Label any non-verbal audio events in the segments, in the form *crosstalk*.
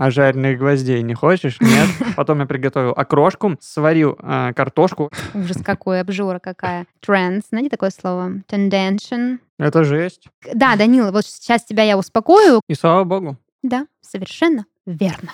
А жареных гвоздей не хочешь? Нет. *laughs* Потом я приготовил окрошку, сварил э, картошку. Ужас какой, обжора какая. Trends, знаете такое слово? Tendention. Это жесть. Да, Данил, вот сейчас тебя я успокою. И слава богу. Да, совершенно верно.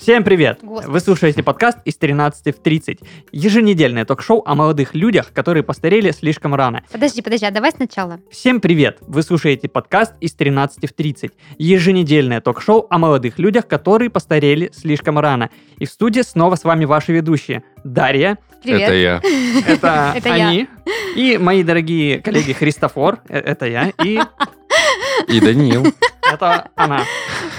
Всем привет! Господи. Вы слушаете подкаст из 13 в 30. Еженедельное ток-шоу о молодых людях, которые постарели слишком рано. Подожди, подожди, а давай сначала. Всем привет! Вы слушаете подкаст из 13 в 30. Еженедельное ток-шоу о молодых людях, которые постарели слишком рано. И в студии снова с вами ваши ведущие Дарья, Привет. Это я. это *laughs* Это я. они, и мои дорогие коллеги Христофор, э, это я, и И Даниил. это она.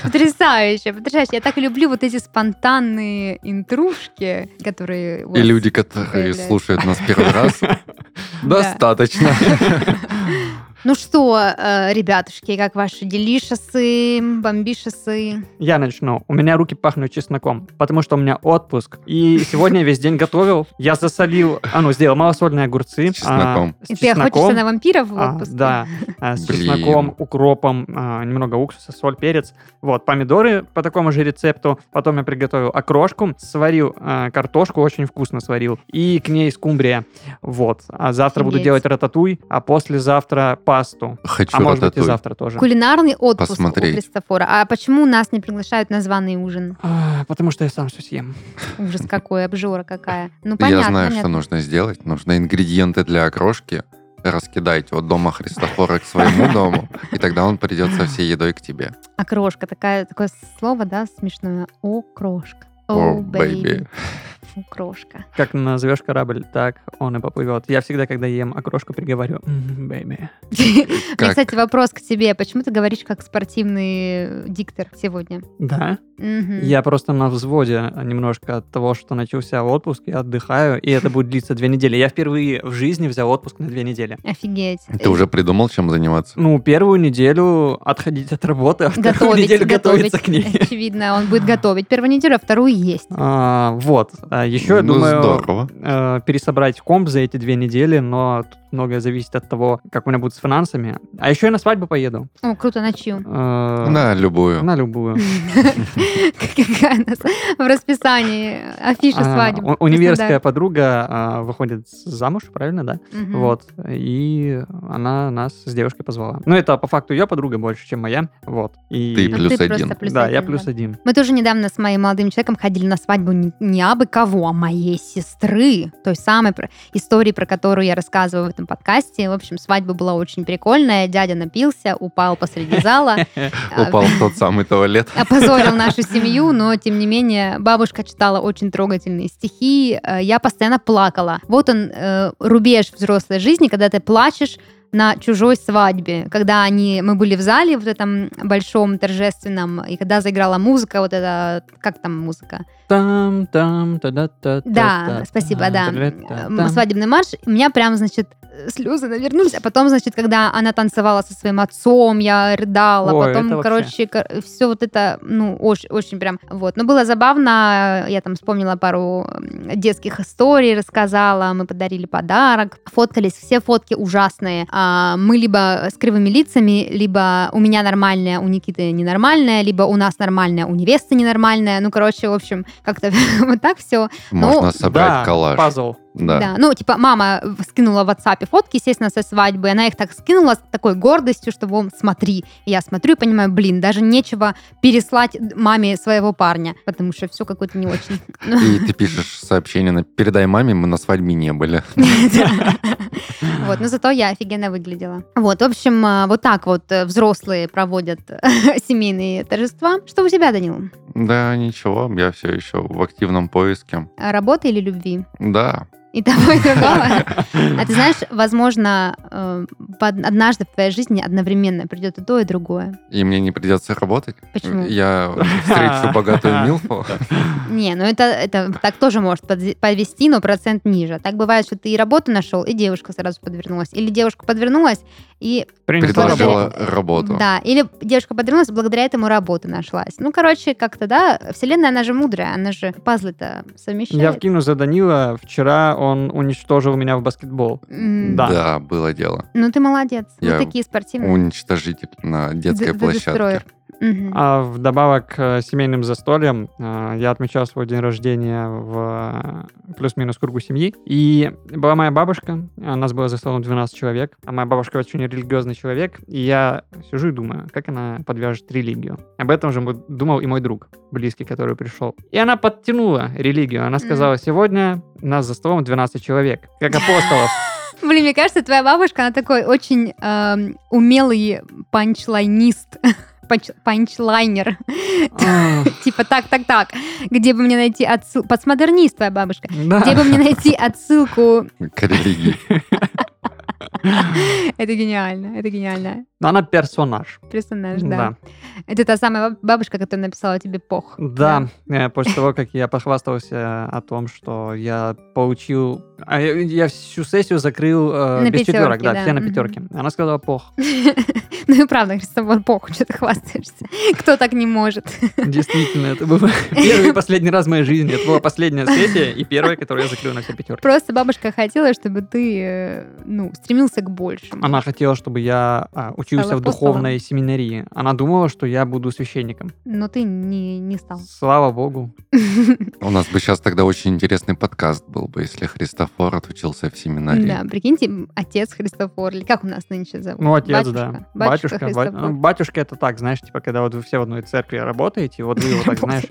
Потрясающе, потрясающе. Я так люблю вот эти спонтанные интрушки, которые... И люди, которые слушают нас первый раз. *laughs* Достаточно. *laughs* Ну что, э, ребятушки, как ваши делишесы, бомбишесы? Я начну. У меня руки пахнут чесноком, потому что у меня отпуск. И сегодня я весь день готовил. Я засолил, а ну, сделал малосольные огурцы. С чесноком. а, с И ты охотишься чесноком. на вампиров в А, отпуске? да, а, с Блин. чесноком, укропом, а, немного уксуса, соль, перец. Вот, помидоры по такому же рецепту. Потом я приготовил окрошку, сварил а, картошку, очень вкусно сварил. И к ней скумбрия. Вот. А завтра буду Офигеть. делать рататуй, а послезавтра пасту. Хочу А может быть и рататуй. завтра тоже. Кулинарный отпуск Посмотреть. у Христофора. А почему нас не приглашают на званый ужин? А, Потому что я сам все съем. Ужас какой, обжора какая. Ну, понятно, Я знаю, что понятно. нужно сделать. Нужно ингредиенты для окрошки раскидать от дома Христофора к своему *laughs* дому, и тогда он придет со всей едой к тебе. Окрошка, такая, такое слово, да, смешное. Окрошка. О, О, baby. Окрошка. Как назовешь корабль, так он и поплывет. Я всегда, когда ем окрошку, приговариваю, «М, baby. *laughs* У меня, Как? кстати, вопрос к тебе. Почему ты говоришь как спортивный диктор сегодня? Да? Я просто на взводе немножко от того, что начался отпуск, я отдыхаю, и это будет длиться две недели. Я впервые в жизни взял отпуск на две недели. Офигеть. Ты уже придумал, чем заниматься? Ну, первую неделю отходить от работы, а вторую готовить, неделю готовить. готовиться к ней. Очевидно, он будет готовить первую неделю, а вторую есть. А, вот. Еще я Ну, думаю здорово. э, пересобрать комп за эти две недели, но тут многое зависит от того, как у меня будет с финансами. А еще я на свадьбу поеду. О, круто, на чью? Э, На любую. На любую. *laughs* Какая у нас в расписании афиша А, свадьбы. Универская подруга а, выходит замуж, правильно, да? Вот. И она нас с девушкой позвала. Ну, это по факту ее подруга больше, чем моя. Вот. И... Ты плюс просто один. да, я плюс один. Мы тоже недавно с моим молодым человеком ходили на свадьбу не, не абы кого, а моей сестры. Той самой про- истории, про которую я рассказываю в этом подкасте. В общем, свадьба была очень прикольная. Дядя напился, упал посреди зала. а, *laughs* Упал в тот самый туалет. опозорил нашу семью, но тем не менее бабушка читала очень трогательные стихи, э, я постоянно плакала. Вот он э, рубеж взрослой жизни, когда ты плачешь на чужой свадьбе, когда они, мы были в зале в этом большом торжественном, и когда заиграла музыка, вот это, как там музыка? Там, там, та да та Да, спасибо, да. Свадебный марш. У меня прям, значит, слезы навернулись. А потом, значит, когда она танцевала со своим отцом, я рыдала. Ой, это потом, вообще. короче, все вот это, ну, очень, очень прям. Вот. Но было забавно. Я там вспомнила пару детских историй, рассказала. Мы подарили подарок. Фоткались. Все фотки ужасные. А, Мы либо с кривыми лицами, либо у меня нормальная, у Никиты ненормальная, либо у нас нормальная, у невесты ненормальная. Ну, короче, в общем, как-то *laughs* вот так все. Можно Ну, собрать да, коллаж. пазл. Да. Да, ну, типа, мама скинула в WhatsApp фотки, естественно, со свадьбы. Она их так скинула с такой гордостью, что, вон, смотри. И я смотрю и понимаю, блин, даже нечего переслать маме своего парня, потому что все какое-то не очень. И ты пишешь сообщение на «Передай маме, мы на свадьбе не были». *laughs* Вот, но зато я офигенно выглядела. Вот, в общем, э, вот так вот э, взрослые проводят *laughs* семейные торжества. Что у тебя, Данил? Да, ничего, я все еще в активном поиске. Работа или любви? Да, *laughs* И того, и другого. *laughs* А ты знаешь, возможно, э, однажды в твоей жизни одновременно придет и то, и другое. и мне не придется работать. Почему? Я встречу *laughs* богатую Милфу. Не, ну это, это так тоже может подвести, но процент ниже. Так бывает, что ты и работу нашел, и девушка сразу подвернулась. Или девушка подвернулась, и Предложила работу. работу. да, или девушка подвернулась, благодаря этому работа нашлась. Ну, короче, как-то, да, вселенная, она же мудрая, она же пазлы-то совмещает. Я вкину за Данила. Вчера он уничтожил меня в баскетбол. М, Да. Да, было дело. Ну, ты молодец. Я Вы такие спортивные. Уничтожитель на детской Д- площадке. А вдобавок к семейным застольям э, я отмечал свой день рождения в э, плюс-минус кругу семьи. И была моя бабушка, у нас было за столом 12 человек, а моя бабушка очень религиозный человек, и я сижу и думаю, как она подвяжет религию. Об этом же думал и мой друг, близкий, который пришел. И она подтянула религию. Она сказала, сегодня нас за столом 12 человек, как апостолов. *laughs* Блин, мне кажется, твоя бабушка, она такой очень эм, умелый панчлайнист. *laughs* Панч- Панчлайнер. *laughs* Типа так, так, так. Где бы мне найти отсылку? Постмодернист твоя бабушка. Где бы мне найти отсылку? К религии. *laughs* Это гениально, это гениально. Но она персонаж. Персонаж, да. Это та самая баб- бабушка, которая написала тебе пох. Да, э, после того, как я похвастался о том что я получил... а Я всю сессию закрыл э, На без четверок, пятерке, да, да, все на пятерке. Она сказала пох. *laughs* Ну и правда, Христофор, пох, что ты хвастаешься. *laughs* Кто так не может? Действительно, это был *laughs* первый и последний раз в моей жизни. Это была последняя сессия и первая, которую я закрыл на все пятерки. Просто бабушка хотела, чтобы ты, э, ну, стремился к большему. Она хотела, чтобы я а, учился в духовной семинарии. Она думала, что я буду священником. Но ты не, не стал. Слава богу. *laughs* У нас бы сейчас тогда очень интересный подкаст был бы, если Христофор отучился в семинарии. Да, прикиньте, отец Христофор, или как у нас нынче зовут? Ну, отец, Батюшка. да. Батюшка Батюшка, ну, это так, знаешь, типа, когда вот вы все в одной церкви работаете, вот вы вот так, *laughs* знаешь,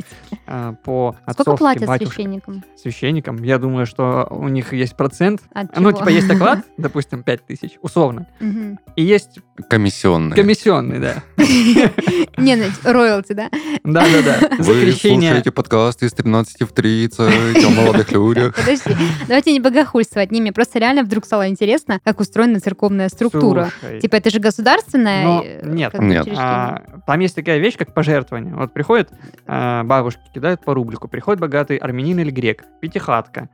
э, по Сколько платят священникам? священникам. Я думаю, что у них есть процент. Ну, типа, есть оклад, *laughs* допустим, 5 тысяч, условно. И есть Комиссионные. комиссионный, да. *laughs* Не, ну, роялти, да? Да-да-да. За *laughs* Вы крещение. слушаете подкаст из 13 в 30 о молодых *laughs* людях. Подожди, давайте не богохульствовать. Мне просто реально вдруг стало интересно, как устроена церковная структура. Типа, это же государственная Но э, нет. Нет. а, там есть такая вещь, как пожертвование. Вот приходят а, бабушки, кидают по рублику. Приходит богатый армянин или грек, пятихатка.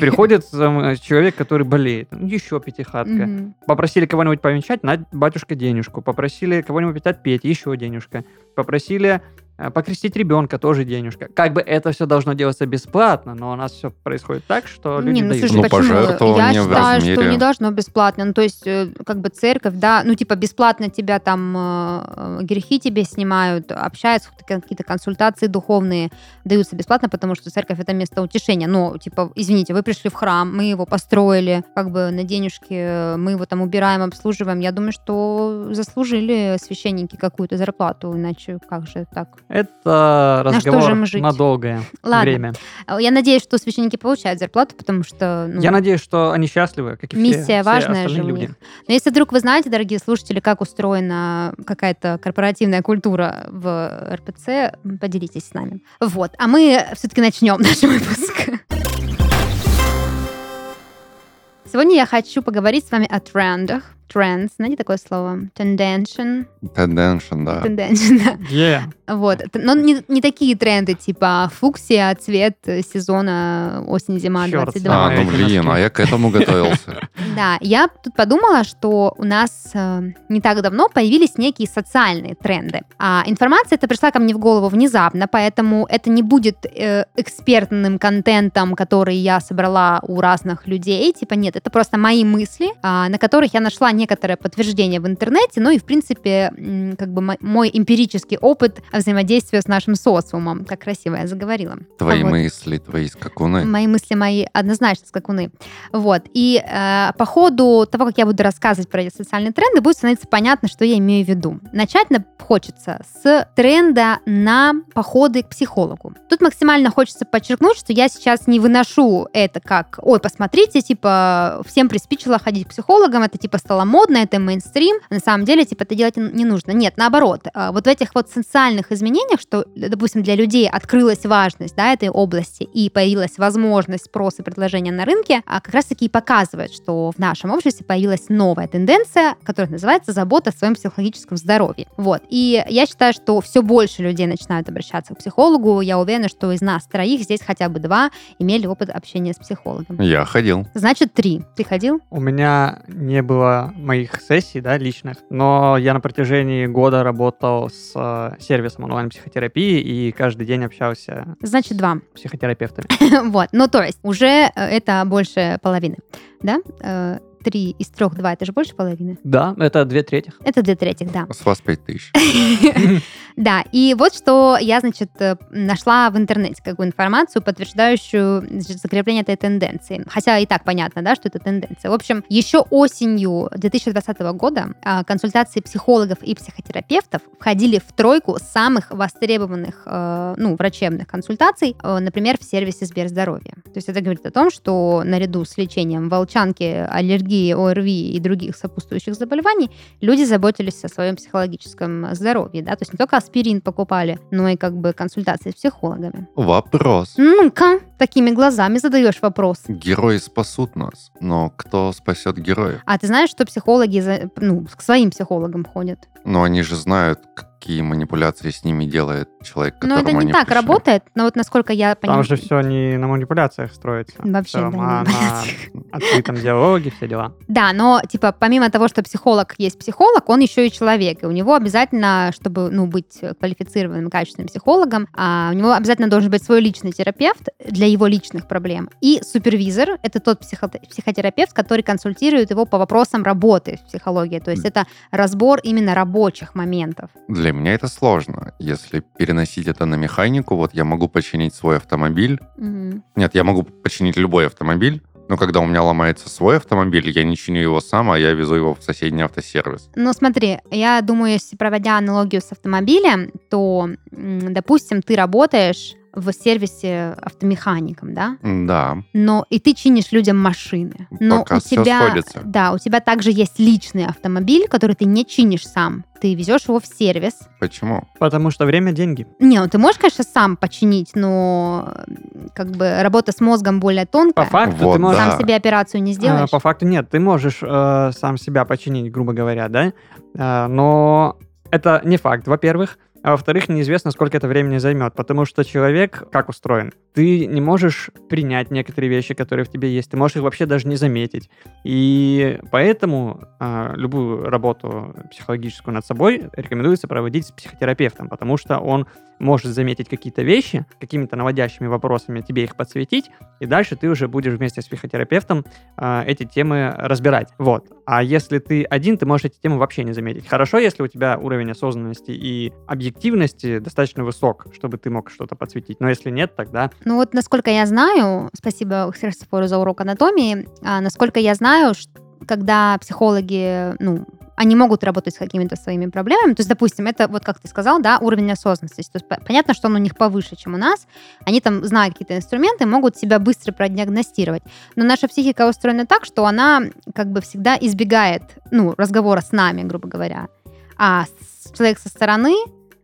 Приходит там, человек, который болеет, ну, еще пятихатка. Попросили кого-нибудь повенчать, на батюшка денежку. Попросили кого-нибудь отпеть, еще денежка. Попросили покрестить ребенка, тоже денежка. Как бы это все должно делаться бесплатно, но у нас все происходит так, что люди Не, ну дают. слушай, Ну, почему? пожертвование Я в считаю, что размере. не должно бесплатно. Ну, то есть, э, как бы церковь, да, ну, типа, бесплатно тебя там э, э, грехи тебе снимают, общаются, какие-то консультации духовные даются бесплатно, потому что церковь это место утешения. Но, типа, извините, вы пришли в храм, мы его построили, как бы на денежки, э, мы его там убираем, обслуживаем. Я думаю, что заслужили священники какую-то зарплату, иначе как же так? Это разговор жить? на долгое Ладно. время. А Я надеюсь, что священники получают зарплату, потому что... ну, Я надеюсь, что они счастливы, как и все, Миссия все важная остальные же у люди. них. Но если вдруг вы знаете, дорогие слушатели, как устроена какая-то корпоративная культура в РПЦ, поделитесь с нами. Вот. А мы все-таки начнем *laughs* наш выпуск. Сегодня я хочу поговорить с вами о трендах. Trends, знаете такое слово? Tendention. Тенденшн, да. Tendention, да. Yeah. Вот. Но не, не такие тренды, типа фуксия, цвет сезона осень-зима Чёрт, 22. А, ну блин, а я к этому готовился. *laughs* Да, я тут подумала, что у нас э, не так давно появились некие социальные тренды. А информация эта пришла ко мне в голову внезапно, поэтому это не будет э, экспертным контентом, который я собрала у разных людей. Типа нет, это просто мои мысли, а, на которых я нашла некоторое подтверждение в интернете, ну и в принципе как бы мо- мой эмпирический опыт взаимодействия с нашим социумом. Как красиво я заговорила. Твои Вот. мысли, твои скакуны. Мои мысли мои однозначно скакуны. Вот. И э, по ходу того, как я буду рассказывать про эти социальные тренды, будет становиться понятно, что я имею в виду. Начать на- хочется с тренда на походы к психологу. Тут максимально хочется подчеркнуть, что я сейчас не выношу это как, ой, посмотрите, типа, всем приспичило ходить к психологам, это типа стало модно, это мейнстрим. На самом деле, типа, это делать не нужно. Нет, наоборот. э, Вот в этих вот социальных изменениях, что, допустим, для людей открылась важность да, этой области и появилась возможность спроса и предложения на рынке, а как раз-таки и показывает, что в нашем обществе появилась новая тенденция, которая называется забота о своем психологическом здоровье. Вот. И я считаю, что все больше людей начинают обращаться к психологу. Я уверена, что из нас троих здесь хотя бы два имели опыт общения с психологом. Я ходил. Значит, три. Ты ходил? У меня не было моих сессий, да, личных, но я на протяжении года работал с э, сервисом онлайн-психотерапии и каждый день общался Значит, два. с психотерапевтами. *laughs* Вот. Ну, то есть, уже э, это больше половины. Да? Три из трех, два, это же больше половины. Да, это две трети. Это две трети, да. С вас пять тысяч. *laughs* Да, и вот что я, значит, э, нашла в интернете, какую информацию, подтверждающую закрепление этой тенденции. Хотя и так понятно, да, что это тенденция. В общем, еще осенью 2020 года а, консультации психологов и психотерапевтов входили в тройку самых востребованных, э, ну, врачебных консультаций, э, например, в сервисе Сберздоровья. То есть это говорит о том, что наряду с лечением волчанки, аллергии, ОРВИ и других сопутствующих заболеваний люди заботились о своем психологическом здоровье, да, то есть не только аспирин покупали, но и как бы консультации с психологами. Вопрос. Ну-ка, такими глазами задаешь вопрос. Герои спасут нас, но кто спасет героев? А ты знаешь, что психологи за- ну, к своим психологам ходят? Но они же знают, какие манипуляции с ними делает человек, Но это которому не они так пришли. работает, но вот насколько я Там понимаю... же все не на манипуляциях строится. Вообще, да, а на открытом диалоге, все дела. Да, но типа помимо того, что психолог есть психолог, он еще и человек, и у него обязательно, чтобы ну быть квалифицированным и качественным психологом, а, у него обязательно должен быть свой личный терапевт для его личных проблем и супервизор. Это тот психо- психотерапевт, который консультирует его по вопросам работы в психологии. То есть это разбор именно рабочих моментов. Для меня это сложно. Если переносить это на механику, вот я могу починить свой автомобиль. Мгм. Нет, я могу починить любой автомобиль, но когда у меня ломается свой автомобиль, я не чиню его сам, а я везу его в соседний автосервис. Ну, смотри, я думаю, если проводя аналогию с автомобилем, то, допустим, ты работаешь в сервисе автомехаником, да? Да, но и ты чинишь людям машины. Но Пока у тебя, сходится. да, у тебя также есть личный автомобиль, который ты не чинишь сам. Ты везешь его в сервис. почему? Потому что время – деньги. Не, ну ты можешь, конечно, сам починить, но как бы работа с мозгом более По тонкая. факту Вот, ты можешь... да. Сам себе операцию не А, сделаешь. По факту нет, ты можешь э, сам себя починить, грубо говоря, да, А, но это не факт, во-первых. А во-вторых, неизвестно, сколько это времени займет, потому что человек как устроен? Ты не можешь принять некоторые вещи, которые в тебе есть, ты можешь их вообще даже не заметить. И поэтому а, любую работу психологическую над собой рекомендуется проводить с психотерапевтом, потому что он может заметить какие-то вещи, какими-то наводящими вопросами тебе их подсветить, и дальше ты уже будешь вместе с психотерапевтом а, эти темы разбирать. Вот. А если ты один, ты можешь эти темы вообще не заметить. Хорошо, если у тебя уровень осознанности и объективности достаточно высок, чтобы ты мог что-то подсветить. Но если нет, тогда Ну вот, насколько я знаю, спасибо Христофору за урок анатомии, а, насколько я знаю, ш- когда психологи, ну, они могут работать с какими-то своими проблемами. То есть, допустим, это, вот как ты сказал, да, уровень осознанности. То есть, по- понятно, что он у них повыше, чем у нас. Они там, зная какие-то инструменты, могут себя быстро продиагностировать. Но наша психика устроена так, что она как бы всегда избегает, ну, разговора с нами, грубо говоря. А человек со стороны,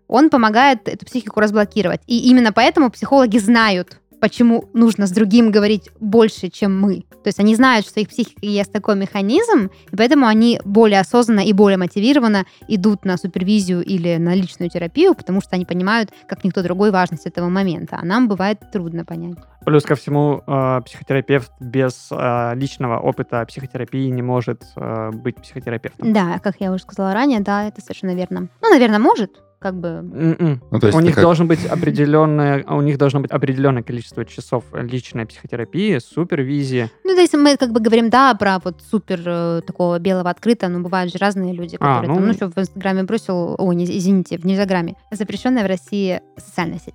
он помогает эту психику разблокировать. И именно поэтому психологи знают, почему нужно с другим говорить больше, чем мы. То есть они знают, что их психике есть такой механизм, и поэтому они более осознанно и более мотивированно идут на супервизию или на личную терапию, потому что они понимают, как никто другой, важность этого момента. А нам бывает трудно понять. плюс ко всему э, психотерапевт без э, личного опыта психотерапии не может э, быть психотерапевтом. Да, как я уже сказала ранее, да, это совершенно верно. Ну, наверное, может, как бы... М-м. Ну, то есть у них как- должен быть определенное, у них должно быть определенное количество часов личной психотерапии, супервизии. Ну, да, если мы как бы говорим, да, про вот супер э, такого белого открыта, ну, бывают же разные люди, А, которые там, ну- ну, что в Инстаграме бросил, ой, не, извините, в Нельзяграме, запрещенная в России социальная сеть.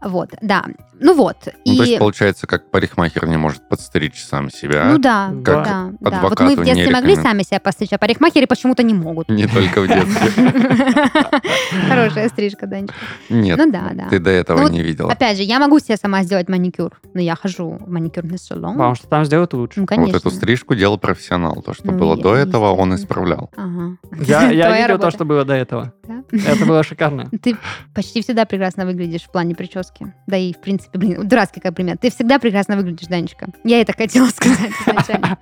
Вот, да. Ну вот. Ну, и... то есть, получается, как парикмахер не может подстричь сам себя. Ну да, Как да, да. Вот мы в детстве не могли рекомен- сами себя постричь, а парикмахеры почему-то не могут. Не только в детстве. *laughs* Хорошая стрижка, Данечка. Нет, Ну да, да. ты до этого Ну не видела. Опять же, я могу себе сама сделать маникюр, но я хожу в маникюрный салон. Потому что там сделают лучше. Ну, конечно. Вот эту стрижку делал профессионал. То, что Ну, было до этого, он исправлял. Я, *laughs* видел то, что было до этого. Это было шикарно. Ты почти всегда прекрасно выглядишь в плане прически. Да и, в принципе, блин, *laughs* дурацкий как пример. Ты всегда прекрасно выглядишь, Данечка. Я это хотела *laughs* сказать изначально.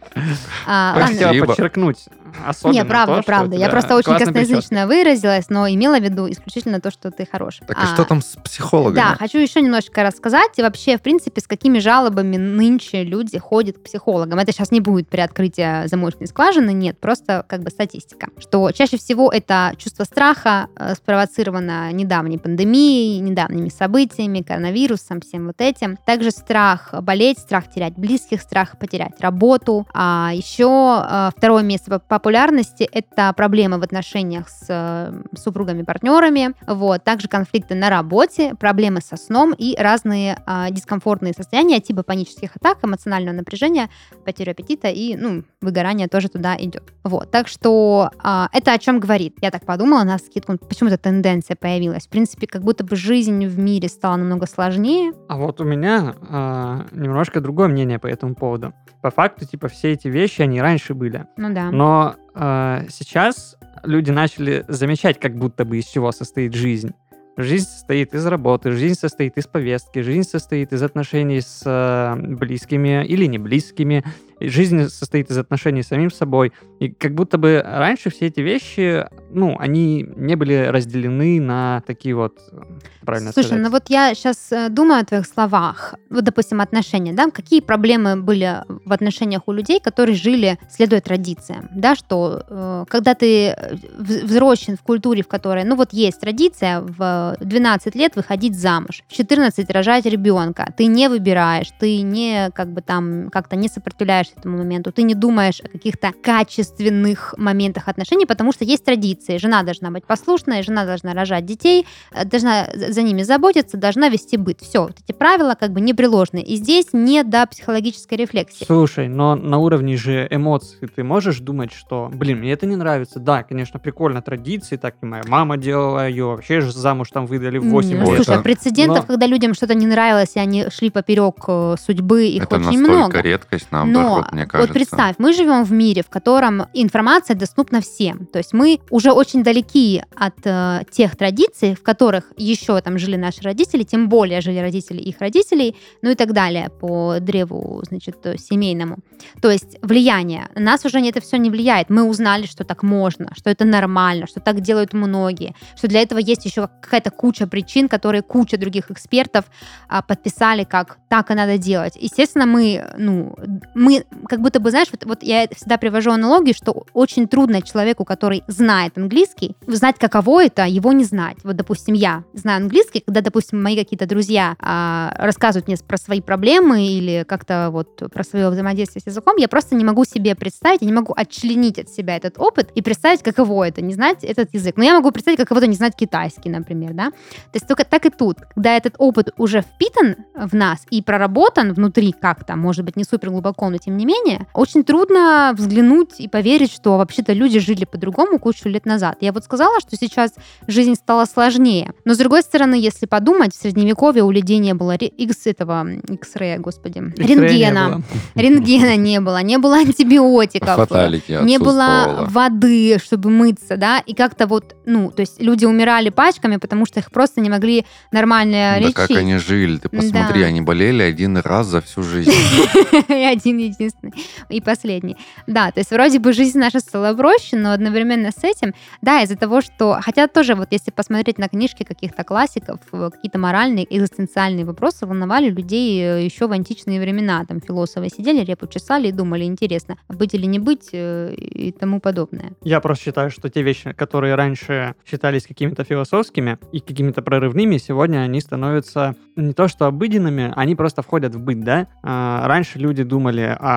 А, хотела подчеркнуть особенно Не, правда, то, правда. Я просто очень косноязычно выразилась, но имела в виду исключительно то, что ты хорош. Так и что там с психологами? Да, хочу еще немножко рассказать. И вообще, в принципе, с какими жалобами нынче люди ходят к психологам. Это сейчас не будет при открытии замочной скважины, нет, просто как бы статистика. Что чаще всего это чувство страха э, спровоцировано недавней пандемией, недавними событиями, коронавирусом, всем вот этим. Также страх болеть, страх терять близких, страх потерять работу. А еще э, второе место по популярности это проблемы в отношениях с э, супругами, партнерами. Вот. Также конфликты на работе, проблемы со сном и разные а, дискомфортные состояния типа панических атак, эмоционального напряжения, потеря аппетита и ну, выгорание тоже туда идет. Вот. Так что а, это о чем говорит. Я так подумала на скидку, почему-то тенденция появилась. В принципе, как будто бы жизнь в мире стала намного сложнее. А вот у меня а, немножко другое мнение по этому поводу. По факту, типа, все эти вещи, они раньше были. Ну да. Но а, сейчас люди начали замечать, как будто бы из чего состоит жизнь. Жизнь состоит из работы, жизнь состоит из повестки, жизнь состоит из отношений с э, близкими или не близкими, и жизнь состоит из отношений с самим собой. И как будто бы раньше все эти вещи, ну, они не были разделены на такие вот, э, правильно Слушай, сказать. ну вот я сейчас думаю о твоих словах. Вот, допустим, отношения, да? Какие проблемы были в отношениях у людей, которые жили, следуя традициям, да? Что э, когда ты э, вз- взросшен в культуре, в которой, ну вот есть традиция в 12 лет выходить замуж, в 14 рожать ребенка, ты не выбираешь, ты не как бы там как-то не сопротивляешься этому моменту, ты не думаешь о каких-то качественных моментах отношений, потому что есть традиции. Жена должна быть послушная, жена должна рожать детей, э, должна за ними заботиться, должна вести быт. Все, вот эти правила как бы непреложные. И здесь не до психологической рефлексии. Слушай, но на уровне же эмоций ты можешь думать, что, блин, мне это не нравится. Да, конечно, прикольно традиции, так и моя мама делала, ее вообще же замуж там выдали в 8 Не, лет. ну, Слушай, Это- а прецедентов, Но- когда людям что-то не нравилось, и они шли поперек э, судьбы, их Это очень настолько много. редкость, Но наоборот, мне кажется. вот представь, мы живем в мире, в котором информация доступна всем. То есть мы уже очень далеки от э, тех традиций, в которых еще там жили наши родители, тем более жили родители их родителей, ну и так далее по древу, значит, семейному. То есть влияние. На нас уже это все не влияет. Мы узнали, что так можно, что это нормально, что так делают многие, что для этого есть еще какая-то куча причин, которые куча других экспертов а, подписали, как так и надо делать. Естественно, мы, ну, мы как будто бы, знаешь, вот, вот я всегда привожу аналогию, что очень трудно человеку, который знает английский, знать, каково это, его не знать. Вот, допустим, я знаю английский, когда, допустим, мои какие-то друзья а, рассказывают мне про свои проблемы или как-то вот про свое взаимодействие с языком, я просто не могу себе представить, я не могу отчленить от себя этот опыт и представить, каково это, не знать этот язык. Но я могу представить, каково это не знать китайский, например, да. То есть только так и тут, когда этот опыт уже впитан в нас и проработан внутри как-то, может быть, не супер глубоко, но тем не менее, очень трудно взглянуть и поверить, что вообще-то люди жили по-другому кучу лет назад. Я вот сказала, что сейчас жизнь стала сложнее. Но с другой стороны, если подумать, в средневековье у людей не было X этого, X-ray, господи, Их не рентгена. Рентгена не было, не было антибиотиков Фаталити не было воды, чтобы мыться, да, и как-то вот, ну, то есть люди умирали пачками, потому что их просто не могли нормально Да лечить. как они жили, ты посмотри, Да. они болели один раз за всю жизнь. *laughs* И один единственный. *laughs* И последний. Да, то есть вроде бы жизнь наша стала проще, но одновременно с этим, да, из-за того, что... Хотя тоже вот если посмотреть на книжки каких-то классиков, э, какие-то моральные, экзистенциальные вопросы волновали людей э, еще в античные времена. Там философы сидели, репу чесали и думали, интересно, быть или не быть э, и тому подобное. Я просто считаю, что те вещи, которые раньше считались какими-то философскими и какими-то прорывными, сегодня они становятся не то что обыденными, они просто входят в быт, да? А, раньше люди думали о...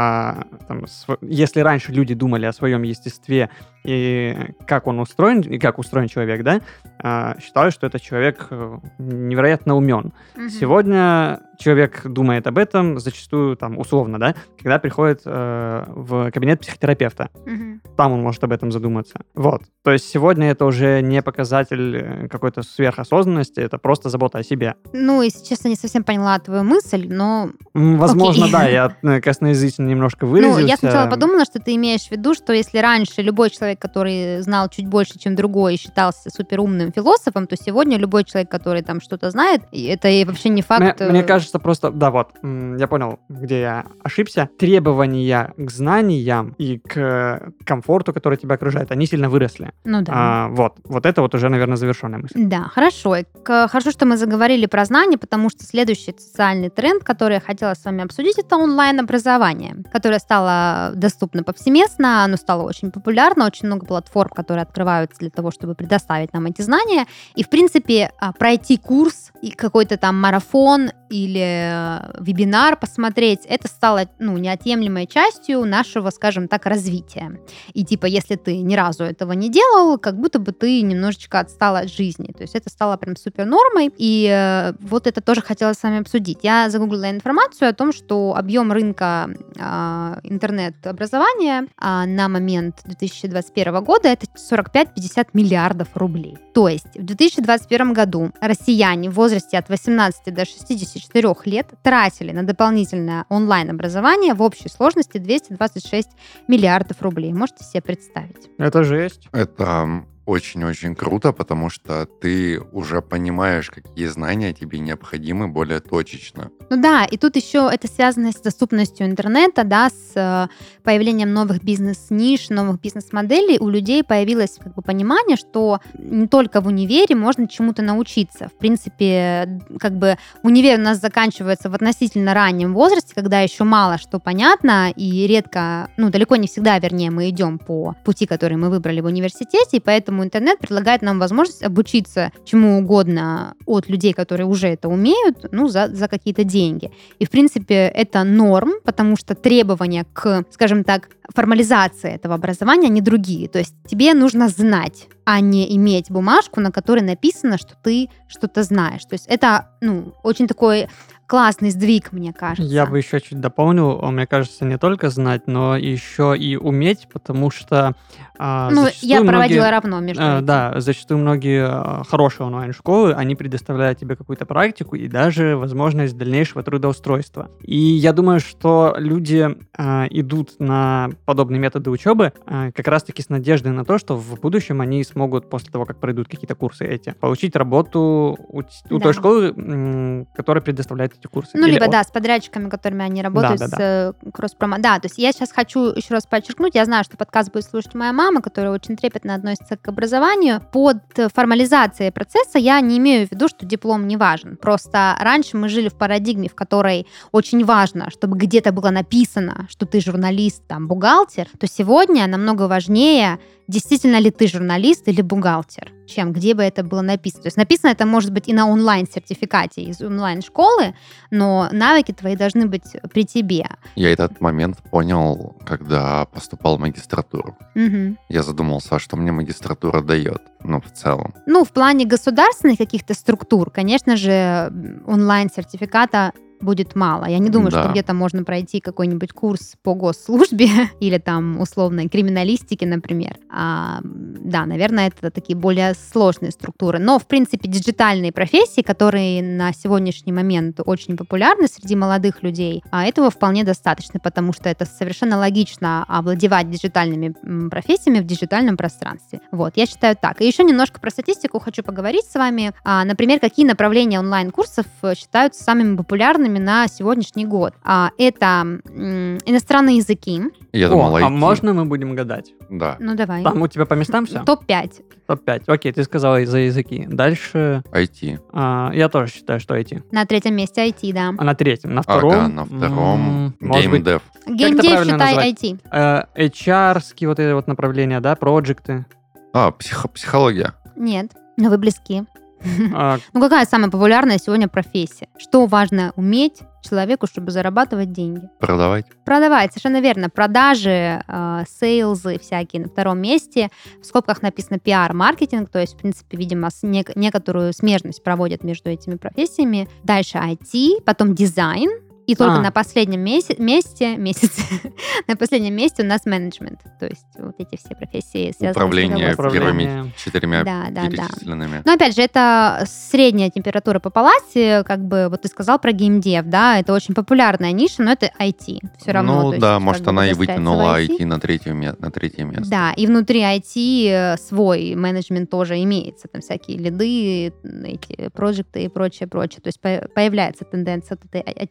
там, св- если раньше люди думали о своем естестве и как он устроен, и как устроен человек, да, а, считаю, что этот человек э, невероятно умен. Сегодня человек думает об этом зачастую, там, условно, да, когда приходит э, в кабинет психотерапевта. Мгм. там он может об этом задуматься. Вот. То есть сегодня это уже не показатель э, какой-то сверхосознанности, это просто забота о себе. Ну, если честно, не совсем поняла твою мысль, но... Возможно, Окей. да, *laughs* я э, косноязычно немножко выразился. Ну, я сначала подумала, что ты имеешь в виду, что если раньше любой человек, который знал чуть больше, чем другой, и считался суперумным философом, то сегодня любой человек, который там что-то знает, это вообще не факт. Мне, э, мне кажется, просто, да, вот, я понял, где я ошибся. Требования к знаниям и к э, комфорту, который тебя окружает, они сильно выросли. Ну да. А, вот, вот это вот уже, наверное, завершенная мысль. Да, хорошо. Хорошо, что мы заговорили про знания, потому что следующий социальный тренд, который я хотела с вами обсудить, это онлайн-образование, которое стало доступно повсеместно, оно стало очень популярно, очень много платформ, которые открываются для того, чтобы предоставить нам эти знания. И, в принципе, а, пройти курс и какой-то там марафон или э, вебинар посмотреть, это стало ну, неотъемлемой частью нашего, скажем так, развития. И типа, если ты ни разу этого не делал, как будто бы ты немножечко отстал от жизни. То есть это стало прям супер нормой. И э, вот это тоже хотела с вами обсудить. Я загуглила информацию о том, что объем рынка а, интернет-образования а, на момент 2021 года это 45-50 миллиардов рублей. То есть в 2021 году россияне в возрасте от 18 до 64 лет тратили на дополнительное онлайн-образование в общей сложности 226 миллиардов рублей. Можете себе представить? Это жесть. Это очень-очень круто, потому что ты уже понимаешь, какие знания тебе необходимы более точечно. Ну да, и тут еще это связано с доступностью интернета, да, с э, появлением новых бизнес-ниш, новых бизнес-моделей. У людей появилось как бы понимание, что не только в универе можно чему-то научиться. В принципе, как бы универ у нас заканчивается в относительно раннем возрасте, когда еще мало что понятно, и редко, ну, далеко не всегда, вернее, мы идем по пути, который мы выбрали в университете, и поэтому интернет предлагает нам возможность обучиться чему угодно от людей, которые уже это умеют, ну, за, за какие-то деньги. И, в принципе, это норм, потому что требования к, скажем так, формализации этого образования, они другие. То есть тебе нужно знать, а не иметь бумажку, на которой написано, что ты что-то знаешь. То есть это, ну, очень такой классный сдвиг, мне кажется. Я бы еще чуть дополнил, мне кажется, не только знать, но еще и уметь, потому что а, Ну, я проводила многие- равно между Э, этим. Да, зачастую многие э, хорошие онлайн-школы, они предоставляют тебе какую-то практику и даже возможность дальнейшего трудоустройства. И я думаю, что люди э, идут на подобные методы учебы э, как раз-таки с надеждой на то, что в будущем они смогут, после того, как пройдут какие-то курсы эти, получить работу у, у Да. той школы, м, которая предоставляет эти курсы. Ну, Или либо, да, с подрядчиками, которыми они работают, да, с э, кросс-промо. Да, то есть я сейчас хочу еще раз подчеркнуть, я знаю, что подкаст будет слушать моя мама, которая очень трепетно относится к образованию. Под э, формализацией процесса я не имею в виду, что диплом не важен. Просто раньше мы жили в парадигме, в которой очень важно, чтобы где-то было написано, что ты журналист, там, бухгалтер, то сегодня намного важнее, действительно ли ты журналист или бухгалтер, чем где бы это было написано. То есть написано это может быть и на онлайн-сертификате из онлайн-школы, но навыки твои должны быть при тебе. Я этот момент понял, когда поступал в магистратуру. Мгм. Я задумался, а что мне магистратура дает, ну, в целом. Ну, в плане государственных каких-то структур, конечно же, онлайн-сертификата будет мало. Я не думаю, Да. что где-то можно пройти какой-нибудь курс по госслужбе *laughs* или там условной криминалистике, например. А, да, наверное, это такие более сложные структуры. Но, в принципе, диджитальные профессии, которые на сегодняшний момент очень популярны среди молодых людей, а этого вполне достаточно, потому что это совершенно логично овладевать диджитальными профессиями в диджитальном пространстве. Вот, я считаю так. И еще немножко про статистику хочу поговорить с вами. А, например, какие направления онлайн-курсов э, считаются самыми популярными на сегодняшний год? А, это м, иностранные языки. Я О, думал, а IT. можно мы будем гадать? Да, Ну, давай. Там у тебя по местам все? Топ-5. Топ-5. Окей, ты сказала за языки. Дальше IT. а, я тоже считаю, что эти. На третьем месте IT, да. А на третьем, на втором? Ага, на втором м, может быть, геймдев. Геймдев, правильно считай, назвать? IT. э, HR-ские вот эти вот направления, да, проекты. А, психо- психология. Нет, но вы близки. *laughs* А, Ну, какая самая популярная сегодня профессия? Что важно уметь человеку, чтобы зарабатывать деньги? Продавать. Продавать, совершенно верно. Продажи, э, сейлзы всякие на втором месте. В скобках написано пиар-маркетинг, то есть, в принципе, видимо, нек- некоторую смежность проводят между этими профессиями. Дальше IT, потом дизайн, и только А. на последнем месяце, месте, месяце, *laughs* на последнем месте у нас менеджмент. То есть вот эти все профессии связаны Управление с первыми четырьмя Да, да, да. Но опять же, это средняя температура по палате, как бы, вот ты сказал про геймдев, да, это очень популярная ниша, но это IT все равно. Ну есть, да, может, она и вытянула в IT на третье, на третье место. Да, и внутри IT э, свой менеджмент тоже имеется, там всякие лиды, эти проекты и прочее, прочее. То есть по- появляется тенденция вот этой ай-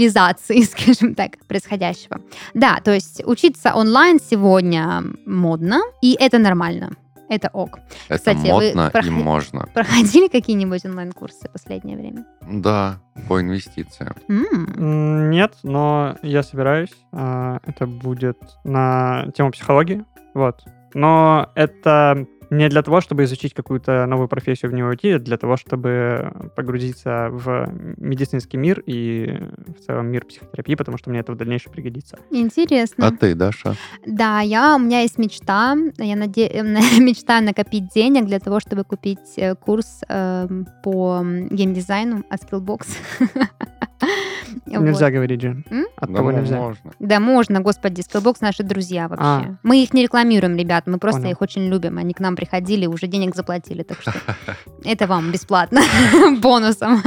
айтилизации, *laughs* скажем так, происходящего. Да, то есть учиться онлайн сегодня модно, и это нормально. Это ок. Это Кстати, вы модно и можно. Проходили какие-нибудь онлайн-курсы в последнее время? Да, по инвестициям. М, Нет, но я собираюсь. А, Это будет на тему психологии. Вот. Но это не для того, чтобы изучить какую-то новую профессию в нее уйти, а для того, чтобы погрузиться в медицинский мир и в целом мир психотерапии, потому что мне это в дальнейшем пригодится. Интересно. А ты, Даша? Да, я, у меня есть мечта. Я наде... *laughs* мечтаю накопить денег для того, чтобы купить э, курс эм, по геймдизайну от Skillbox. *laughs* *laughs* Нельзя говорить же. От Да, того ну, нельзя. можно. Да, можно, господи, Skillbox наши друзья вообще. А. Мы их не рекламируем, ребят, мы просто их очень любим. Они к нам приходили, уже денег заплатили, так что *laughs* это вам бесплатно, *laughs* бонусом.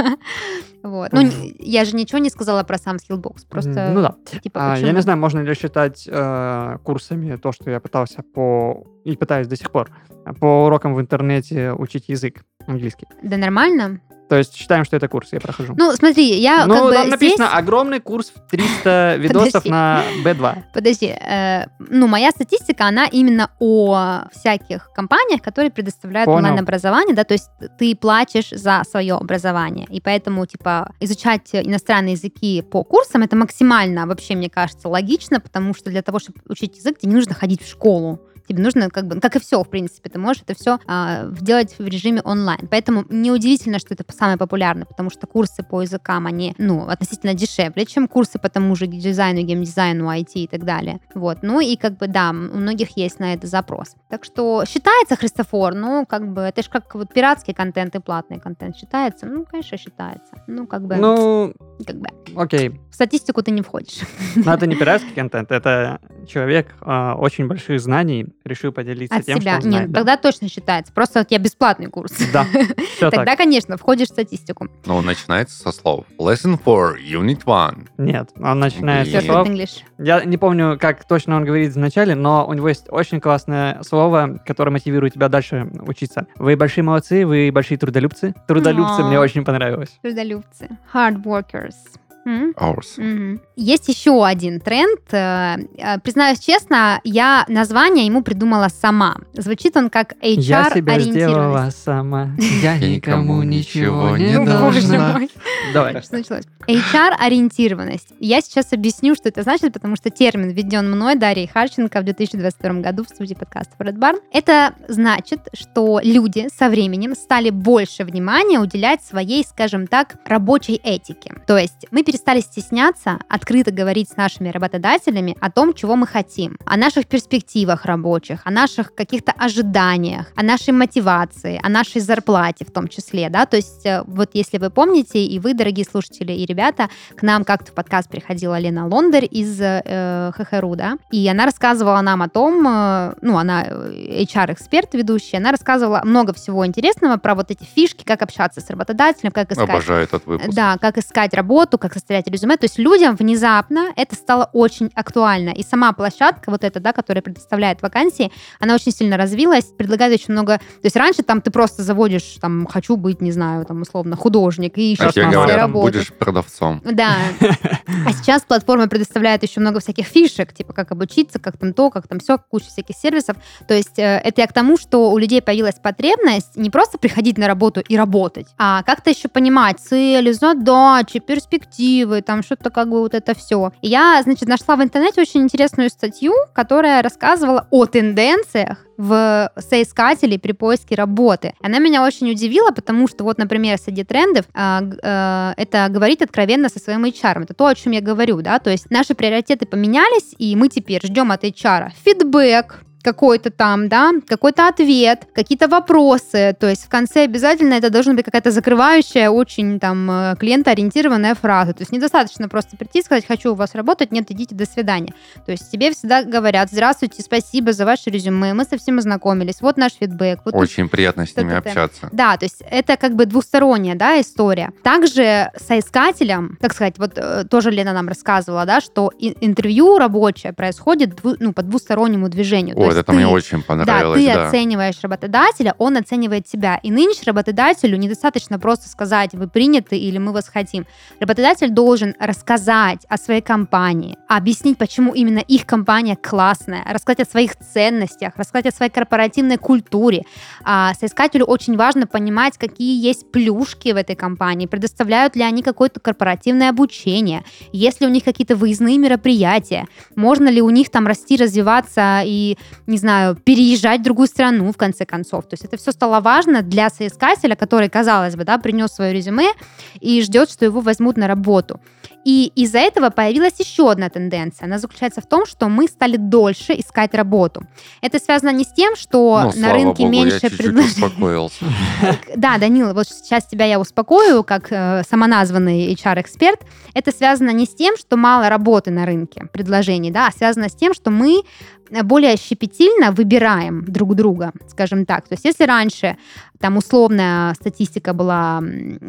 Вот. Ну, я же ничего не сказала про сам Skillbox, просто... Ну да. типа, А, я не знаю, можно ли считать э, курсами то, что я пытался по... и пытаюсь до сих пор по урокам в интернете учить язык английский. Да нормально. То есть считаем, что это курс, я прохожу. Ну, смотри, я ну, как бы там здесь... написано огромный курс в 300 *laughs* видосов на B2. Подожди, э, ну, моя статистика, она именно о всяких компаниях, которые предоставляют Понял. онлайн-образование, да, то есть ты платишь за свое образование, и поэтому, типа, изучать иностранные языки по курсам, это максимально, вообще, мне кажется, логично, потому что для того, чтобы учить язык, тебе не нужно ходить в школу. Тебе нужно, как бы, как и все, в принципе, ты можешь это все делать в режиме онлайн. Поэтому неудивительно, что это самое популярное, потому что курсы по языкам, они, ну, относительно дешевле, чем курсы по тому же дизайну, геймдизайну, IT и так далее. Вот. Ну и, как бы, да, у многих есть на это запрос. Так что считается Христофор, ну, как бы, это же как вот пиратский контент и платный контент считается? Ну, конечно, считается. Ну, как бы, Ну, как бы, окей. в статистику ты не входишь. Но это не пиратский контент, это человек э, очень больших знаний решил поделиться От тем, себя. что он знает. Нет, да. тогда точно считается. Просто у тебя бесплатный курс. Да, *laughs* все Тогда, так. конечно, входишь в статистику. Ну, начинается со слов. Lesson 4, Unit 1. Нет, он начинает Блин. со слов. English. Я не помню, как точно он говорит в начале, но у него есть очень классное слово, которое мотивирует тебя дальше учиться. Вы большие молодцы, вы большие трудолюбцы. Трудолюбцы мне очень понравилось. Трудолюбцы. Hard workers. Ours. Мгм. Есть еще один тренд. э, э, Признаюсь честно, я название ему придумала сама. Звучит он как Я себя HR-ориентированность. сделала сама. Я никому ничего не должна. Давай. Что началось? HR-ориентированность. Я сейчас объясню, что это значит, потому что термин введен мной, Дарьей Харченко, в 2022 году в студии подкаста Red Barn. Это значит, что люди со временем стали больше внимания уделять своей, скажем так, рабочей этике. То есть мы перестали стесняться открыто говорить с нашими работодателями о том, чего мы хотим, о наших перспективах рабочих, о наших каких-то ожиданиях, о нашей мотивации, о нашей зарплате в том числе, да, то есть э, вот если вы помните, и вы, дорогие слушатели и ребята, к нам как-то в подкаст приходила Лена Лондер из э, ХХРУ, да, и она рассказывала нам о том, э, ну, она э, HR-эксперт ведущая, она рассказывала много всего интересного про вот эти фишки, как общаться с работодателем, как искать Обожаю этот выпуск. да, как искать работу, как составлять резюме. То есть людям внезапно это стало очень актуально. И сама площадка, вот эта, да, которая предоставляет вакансии, она очень сильно развилась, предлагает очень много... То есть раньше там ты просто заводишь, там, хочу быть, не знаю, там, условно, художник, и А ищешь тебе Сейчас говорят, работу. будешь продавцом. Да. А сейчас платформа предоставляет еще много всяких фишек, типа как обучиться, как там то, как там все, куча всяких сервисов. То есть э, это я к тому, что у людей появилась потребность не просто приходить на работу и работать, а как-то еще понимать цели, задачи, перспективы, там что-то как бы вот это все. Я, значит, нашла в интернете очень интересную статью, которая рассказывала о тенденциях в соискателей при поиске работы. Она меня очень удивила, потому что вот, например, среди трендов г- э, это говорить откровенно со своим HR. Это то, о чем я говорю, да, то есть наши приоритеты поменялись, и мы теперь ждем от HR фидбэк, какой-то там, да, какой-то ответ, какие-то вопросы. То есть в конце обязательно это должна быть какая-то закрывающая, очень там э, клиентоориентированная фраза. То есть недостаточно просто прийти и сказать, хочу у вас работать, нет, идите, до свидания. То есть тебе всегда говорят, здравствуйте, спасибо за ваше резюме, мы со всем ознакомились, вот наш фидбэк. Вот Очень приятно с ними общаться. Да, то есть это как бы двусторонняя, да, история. Также соискателям, так сказать, вот э, тоже Лена нам рассказывала, да, что интервью рабочее происходит ну, по двустороннему движению. Ой, это ты, мне очень понравилось. Да, ты да. оцениваешь работодателя, он оценивает тебя. И нынче работодателю недостаточно просто сказать, вы приняты или мы вас хотим. Работодатель должен рассказать о своей компании, объяснить, почему именно их компания классная, рассказать о своих ценностях, рассказать о своей корпоративной культуре. А соискателю очень важно понимать, какие есть плюшки в этой компании, предоставляют ли они какое-то корпоративное обучение, есть ли у них какие-то выездные мероприятия, можно ли у них там расти, развиваться и, не знаю, переезжать в другую страну, в конце концов. То есть это все стало важно для соискателя, который, казалось бы, да, принес свое резюме и ждет, что его возьмут на работу. И из-за этого появилась еще одна тенденция. Она заключается в том, что мы стали дольше искать работу. Это связано не с тем, что ну, на рынке Богу, меньше предложений. *laughs* Да, Данила, вот сейчас тебя я успокою, как э, самоназванный HR-эксперт. Это связано не с тем, что мало работы на рынке предложений, да, а связано с тем, что мы более щепетильно выбираем друг друга, скажем так. То есть если раньше там условная статистика была,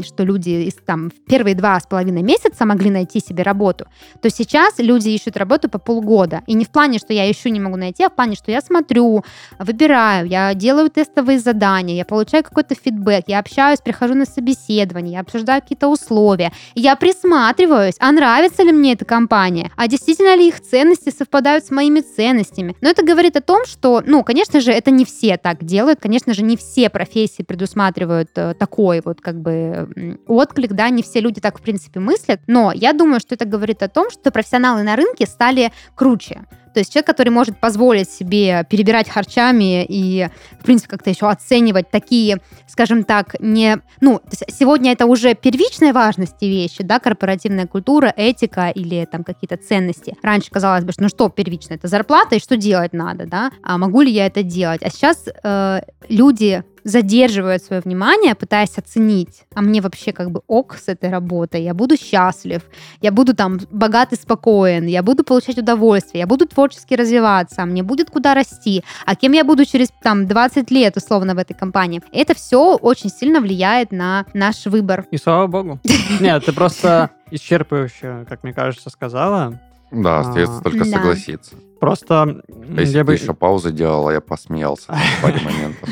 что люди там в первые два с половиной месяца могли найти себе работу, то сейчас люди ищут работу по полгода. И не в плане, что я еще не могу найти, а в плане, что я смотрю, выбираю, я делаю тестовые задания, я получаю какой-то фидбэк, я общаюсь, прихожу на собеседование, я обсуждаю какие-то условия, я присматриваюсь, а нравится ли мне эта компания, а действительно ли их ценности совпадают с моими ценностями. Но это говорит о том, что, ну, конечно же, это не все так делают, конечно же, не все профессии предусматривают э, такой вот как бы отклик, да, не все люди так в принципе мыслят, но я думаю, что это говорит о том, что профессионалы на рынке стали круче. То есть человек, который может позволить себе перебирать харчами и, в принципе, как-то еще оценивать такие, скажем так, не... Ну, сегодня это уже первичной важности вещи, да, корпоративная культура, этика или там какие-то ценности. Раньше казалось бы, что ну что первично, это зарплата, и что делать надо, да? А могу ли я это делать? А сейчас э, люди задерживают свое внимание, пытаясь оценить, а мне вообще как бы ок с этой работой, я буду счастлив, я буду там богат и спокоен, я буду получать удовольствие, я буду творчески развиваться, а мне будет куда расти, а кем я буду через там 20 лет условно в этой компании. Это все очень сильно влияет на наш выбор. И слава богу. *laughs* Нет, ты просто исчерпывающе, как мне кажется, сказала. Да, остается только согласиться. Просто... Если бы еще паузы делала, я посмеялся в *laughs* паре моментов.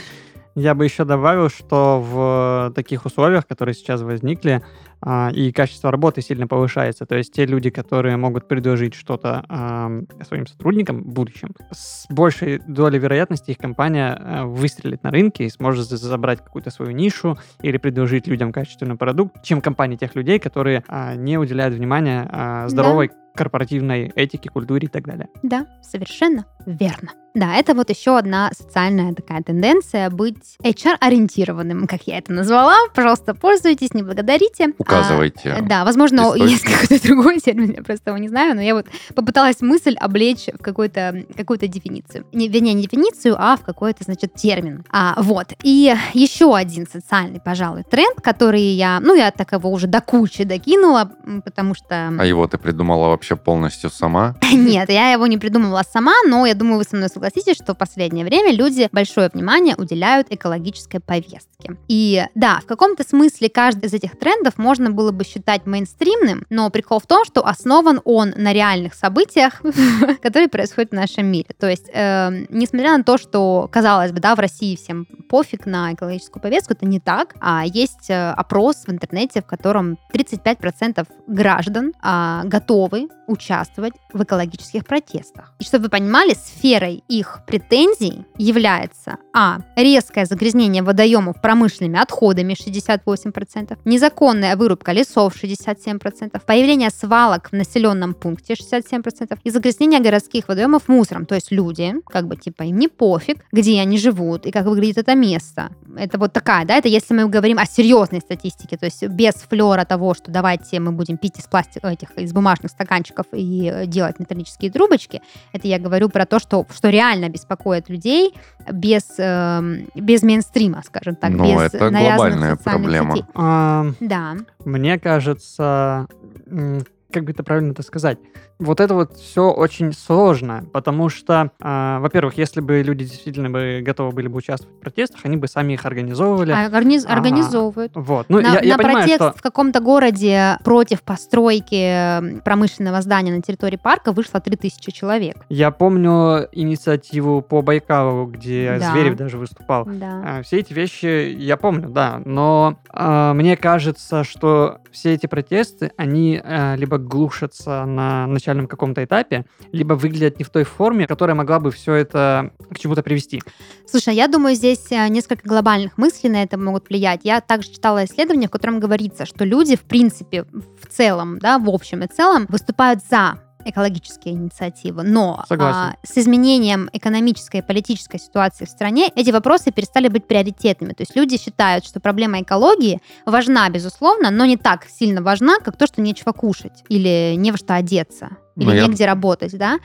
Я бы еще добавил, что в таких условиях, которые сейчас возникли, и качество работы сильно повышается. То есть те люди, которые могут предложить что-то своим сотрудникам в будущем, с большей долей вероятности их компания а, выстрелит на рынке и сможет забрать какую-то свою нишу или предложить людям качественный продукт, чем компания тех людей, которые а, не уделяют внимания здоровой да. корпоративной этике, культуре и так далее. Да, совершенно верно. Да, это вот еще одна социальная такая тенденция быть HR-ориентированным, как я это назвала. Пожалуйста, пользуйтесь, не благодарите. Указывайте. А, да, возможно, источник. есть *laughs* какой-то другой термин, я просто его не знаю, но я вот попыталась мысль облечь в какую-то какую дефиницию. Не, вернее, не дефиницию, а в какой-то, значит, термин. А, вот. И еще один социальный, пожалуй, тренд, который я, ну, я так его уже до кучи докинула, потому что... А его ты придумала вообще полностью сама? *laughs* Нет, я его не придумывала сама, но я думаю, вы со мной согласитесь, что в последнее время люди большое внимание уделяют экологической повестке. И да, в каком-то смысле каждый из этих трендов можно было бы считать мейнстримным, но прикол в том, что основан он на реальных событиях, *laughs* которые происходят в нашем мире. То есть, э, несмотря на то, что, казалось бы, да, в России всем пофиг на экологическую повестку, это не так. А есть э, опрос в интернете, в котором 35% граждан э, готовы участвовать в экологических протестах. И чтобы вы понимали, сферой их претензий является А. Резкое загрязнение водоемов промышленными отходами 68%, незаконная вырубка лесов 67%, появление свалок в населенном пункте 67% и загрязнение городских водоемов мусором. То есть люди, как бы типа им не пофиг, где они живут и как выглядит это место. Это вот такая, да, это если мы говорим о серьезной статистике, то есть без флера того, что давайте мы будем пить из пластика, этих, из бумажных стаканчиков и делать металлические трубочки, это я говорю про то, что, что реально беспокоит людей без, э, без мейнстрима, скажем так, Ну, без это глобальная проблема. сетей. А, Да. Мне кажется, как бы это правильно это сказать, вот это вот все очень сложно, потому что, а, во-первых, если бы люди действительно бы готовы были бы участвовать в протестах, они бы сами их организовывали. А организ- Ага. организовывают. Вот. Ну, на я, я на понимаю, протест что... в каком-то городе против постройки промышленного здания на территории парка вышло 3000 человек. Я помню инициативу по Байкалу, где Да. Зверев даже выступал. Да. А, Все эти вещи я помню, да, но а, мне кажется, что все эти протесты, они а, либо глушатся на начальном каком-то этапе, либо выглядят не в той форме, которая могла бы все это к чему-то привести. Слушай, я думаю, здесь э, несколько глобальных мыслей на это могут влиять. Я также читала исследование, в котором говорится, что люди, в принципе, в целом, да, в общем и целом, выступают за экологические инициативы, но Согласен. а, с изменением экономической и политической ситуации в стране эти вопросы перестали быть приоритетными. То есть люди считают, что проблема экологии важна, безусловно, но не так сильно важна, как то, что нечего кушать или не во что одеться, или Ну, я- негде работать, да?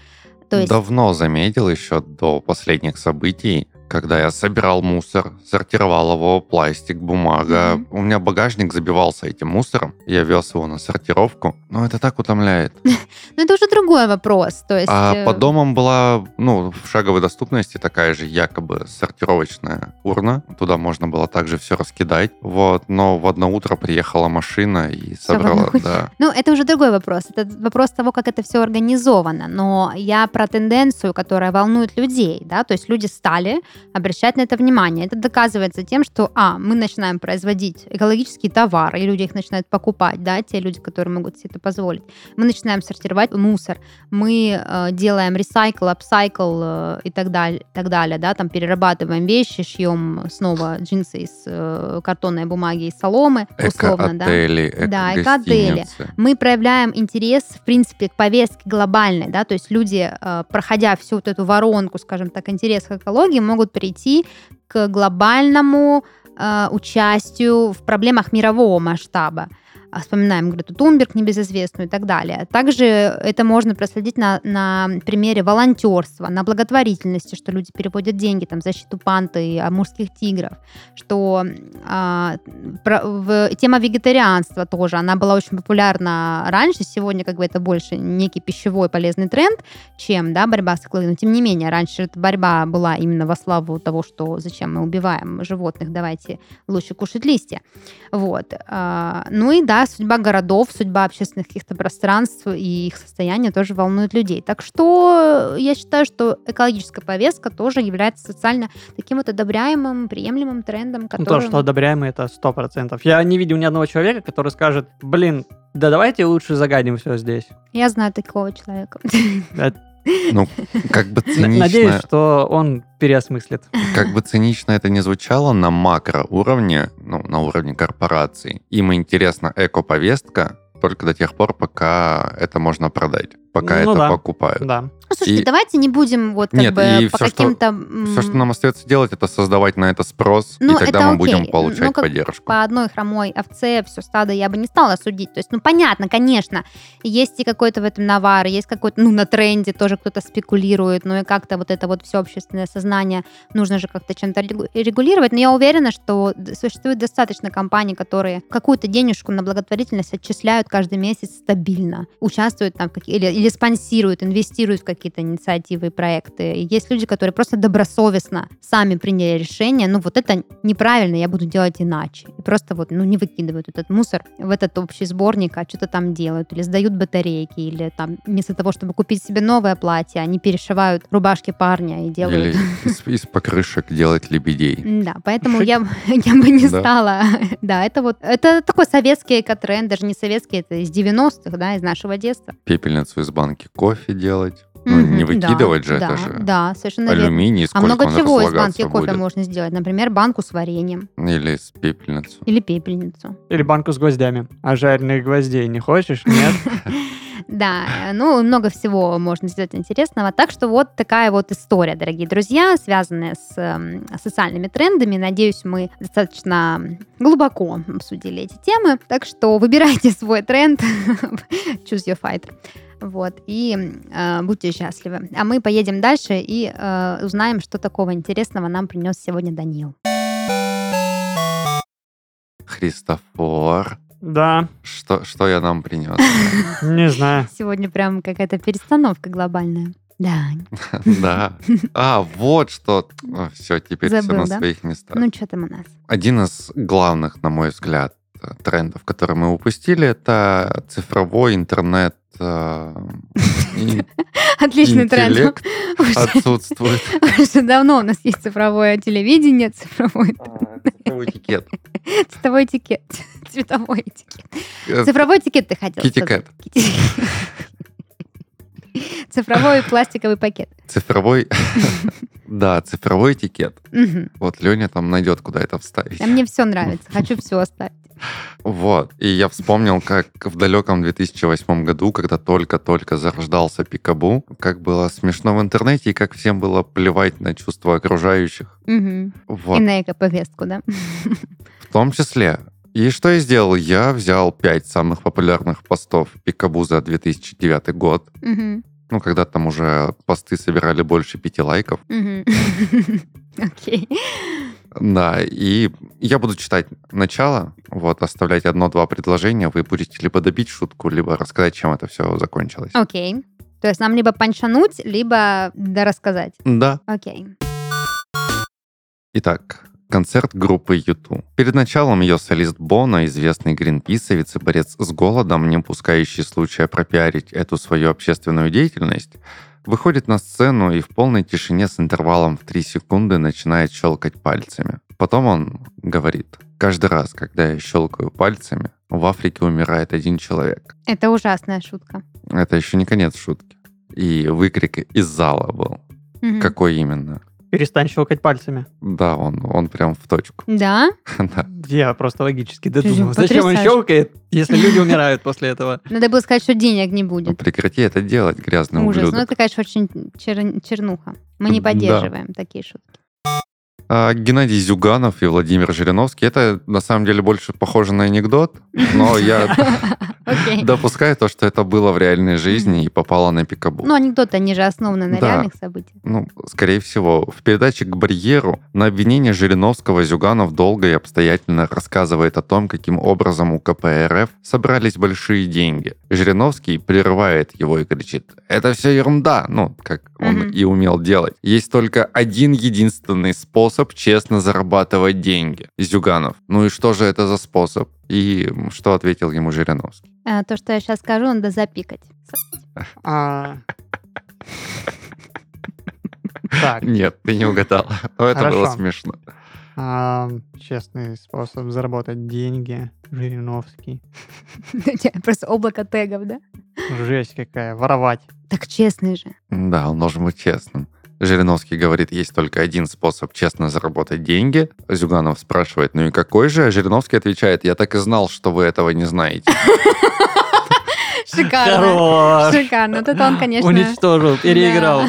То есть Давно заметил, еще до последних событий, когда я собирал мусор, сортировал его, пластик, бумага. Мгм. У меня багажник забивался этим мусором. Я вез его на сортировку. Но это так утомляет. *laughs* Ну, это уже другой вопрос. То есть, А э, под домом была, ну, в шаговой доступности такая же якобы сортировочная урна. Туда можно было также все раскидать. Вот. Но в одно утро приехала машина и собрала, да. Ну, это уже другой вопрос. Это вопрос того, как это все организовано. Но я про тенденцию, которая волнует людей, да, то есть люди стали обращать на это внимание. Это доказывается тем, что, а, мы начинаем производить экологические товары, и люди их начинают покупать, да, те люди, которые могут себе это позволить. Мы начинаем сортировать мусор, мы э, делаем ресайкл, апсайкл э, и так далее, так далее, да, там перерабатываем вещи, шьем снова джинсы из э, картонной бумаги и соломы, условно, да. Эко-отели, Да, эко-отели. мы проявляем интерес, в принципе, к повестке глобальной, да, то есть люди, э, проходя всю вот эту воронку, скажем так, интерес к экологии, могут прийти к глобальному э, участию в проблемах мирового масштаба. А Вспоминаем Грету Тунберг, небезызвестную и так далее. Также это можно проследить на, на примере волонтерства, на благотворительности, что люди переводят деньги там, в защиту панты и амурских тигров, что а, про- в- тема вегетарианства тоже, она была очень популярна раньше, сегодня как бы это больше некий пищевой полезный тренд, чем да, борьба с экологией. Но тем не менее, раньше эта борьба была именно во славу того, что зачем мы убиваем животных, давайте лучше кушать листья. Вот. А, Ну и да, судьба городов, судьба общественных каких-то пространств и их состояние тоже волнует людей. Так что я считаю, что экологическая повестка тоже является социально таким вот одобряемым, приемлемым трендом, Ну, который... то, что одобряемый, это сто процентов. Я не видел ни одного человека, который скажет, блин, да давайте лучше загадим все здесь. Я знаю такого человека. Ну, как бы цинично... *laughs* Надеюсь, что он переосмыслит. Как бы цинично это ни звучало, на макроуровне, ну, на уровне корпораций, им интересна эко-повестка только до тех пор, пока это можно продать, пока Ну это да. покупают. Да. Ну, слушайте, И- давайте не будем вот как Нет, бы и по каким-то... Все, что нам остается делать, это создавать на это спрос, Ну, и тогда мы будем окей. получать Ну, как поддержку. по одной хромой овце все стадо я бы не стала судить. То есть, ну, понятно, конечно, есть и какой-то в этом навар, есть какой-то, ну, на тренде тоже кто-то спекулирует, ну, и как-то вот это вот все общественное сознание нужно же как-то чем-то регу- регулировать. Но я уверена, что существует достаточно компаний, которые какую-то денежку на благотворительность отчисляют каждый месяц стабильно, участвуют там или, или спонсируют, инвестируют в какие-то инициативы и проекты. И есть люди, которые просто добросовестно сами приняли решение, ну, вот это неправильно, я буду делать иначе. И просто вот, ну, не выкидывают этот мусор в этот общий сборник, а что-то там делают, или сдают батарейки, или там вместо того, чтобы купить себе новое платье, они перешивают рубашки парня и делают... Или *laughs* из, из покрышек делать лебедей. Да, поэтому я, *laughs* я бы не Да. стала. *laughs* Да, это вот, это такой советский экотренд, даже не советский, это из 90-х, да, из нашего детства. Пепельницу из банки кофе делать. Ну, не Мгм, да, выкидывать же, да, это же Да, совершенно верно. алюминий, А сколько много он чего из банки разлагаться кофе будет. можно сделать. Например, банку с вареньем Или с пепельницу. или пепельницу. Или банку с гвоздями. А жареных гвоздей не хочешь? Нет? *laughs* Да, ну, много всего можно сделать интересного. Так что вот такая вот история, дорогие друзья, связанная с эм, социальными трендами. Надеюсь, мы достаточно глубоко обсудили эти темы. Так что выбирайте *laughs* свой тренд. *laughs* Choose your fighter. Вот, и э, будьте счастливы. А мы поедем дальше и э, узнаем, что такого интересного нам принес сегодня Данил. Христофор. Да, Что, что я нам принес? *laughs* не знаю. Сегодня прям какая-то перестановка глобальная. Да, *laughs* Да. А, вот что. Все, теперь все на своих местах. ну что там у нас? Один из главных, на мой взгляд, трендов, которые мы упустили, это цифровой интернет. э, *laughs* Отличный тренд. *laughs* Отсутствует. Уже давно у нас есть цифровое телевидение, цифровой, Цифровой этикет. *laughs* цветовой этикет. Цветовой этикет. Э, Цифровой этикет ты хотел. Kitty- Цифровой пластиковый пакет. Цифровой... Да, цифровой этикет. Вот Леня там найдет, куда это вставить. А мне все нравится. Хочу все оставить. Вот. И я вспомнил, как в далеком 2008 году, когда только-только зарождался Пикабу, как было смешно в интернете и как всем было плевать на чувства окружающих. Мгм. Вот. И на эко-повестку, да? В том числе. И что я сделал? Я взял пять самых популярных постов Пикабу за 2009 год. Мгм. Ну, когда там уже посты собирали больше пяти лайков. *laughs* Окей. Да, и я буду читать начало, вот, оставлять одно-два предложения. Вы будете либо добить шутку, либо рассказать, чем это все закончилось. Окей. То есть нам либо панчануть, либо дорассказать. Да. Окей. Итак, концерт группы YouTube. Перед началом ее солист Бона, известный гринписовец и борец с голодом, не упускающий случая пропиарить эту свою общественную деятельность, выходит на сцену и в полной тишине с интервалом в 3 секунды начинает щелкать пальцами. Потом он говорит, каждый раз, когда я щелкаю пальцами, в Африке умирает один человек. Это ужасная шутка. Это еще не конец шутки. И выкрик из зала был. Мгм. Какой именно? Перестань щелкать пальцами. Да, он, он прям в точку. Да? *laughs* Да. Я просто логически додумал. Зачем он щелкает, если люди умирают после этого? *laughs* Надо было сказать, что денег не Ну, будет. прекрати это делать, грязный Ужас. Ну, ублюдок. это, конечно, очень чер- чернуха. Мы не Да. поддерживаем такие шутки. А, Геннадий Зюганов и Владимир Жириновский, это на самом деле больше похоже на анекдот, но я *laughs* Допускаю то, что это было в реальной жизни и попало на пикабу. Ну, анекдоты, они же основаны на Да. реальных событиях. Ну, скорее всего, в передаче «К барьеру» на обвинение Жириновского Зюганов долго и обстоятельно рассказывает о том, каким образом у КПРФ собрались большие деньги. Жириновский прерывает его и кричит «Это все ерунда!» Ну, как он и умел делать. Есть только один единственный способ честно зарабатывать деньги. Зюганов. Ну и что же это за способ? И что ответил ему Жириновский? А, то, что я сейчас скажу, надо запикать. А. Так, Нет, ты не угадал. Но это было смешно. а, честный способ заработать деньги. Жириновский. *laughs* У тебя Просто облако тегов, да? Жесть какая. Воровать. Так честный же. Да, он должен быть честным. Жириновский говорит, есть только один способ честно заработать деньги. Зюганов спрашивает, ну и какой же? А Жириновский отвечает, я так и знал, что вы этого не знаете. *laughs* Шикарно. Хорош. Шикарно. Это он, конечно... Уничтожил, переиграл. *laughs*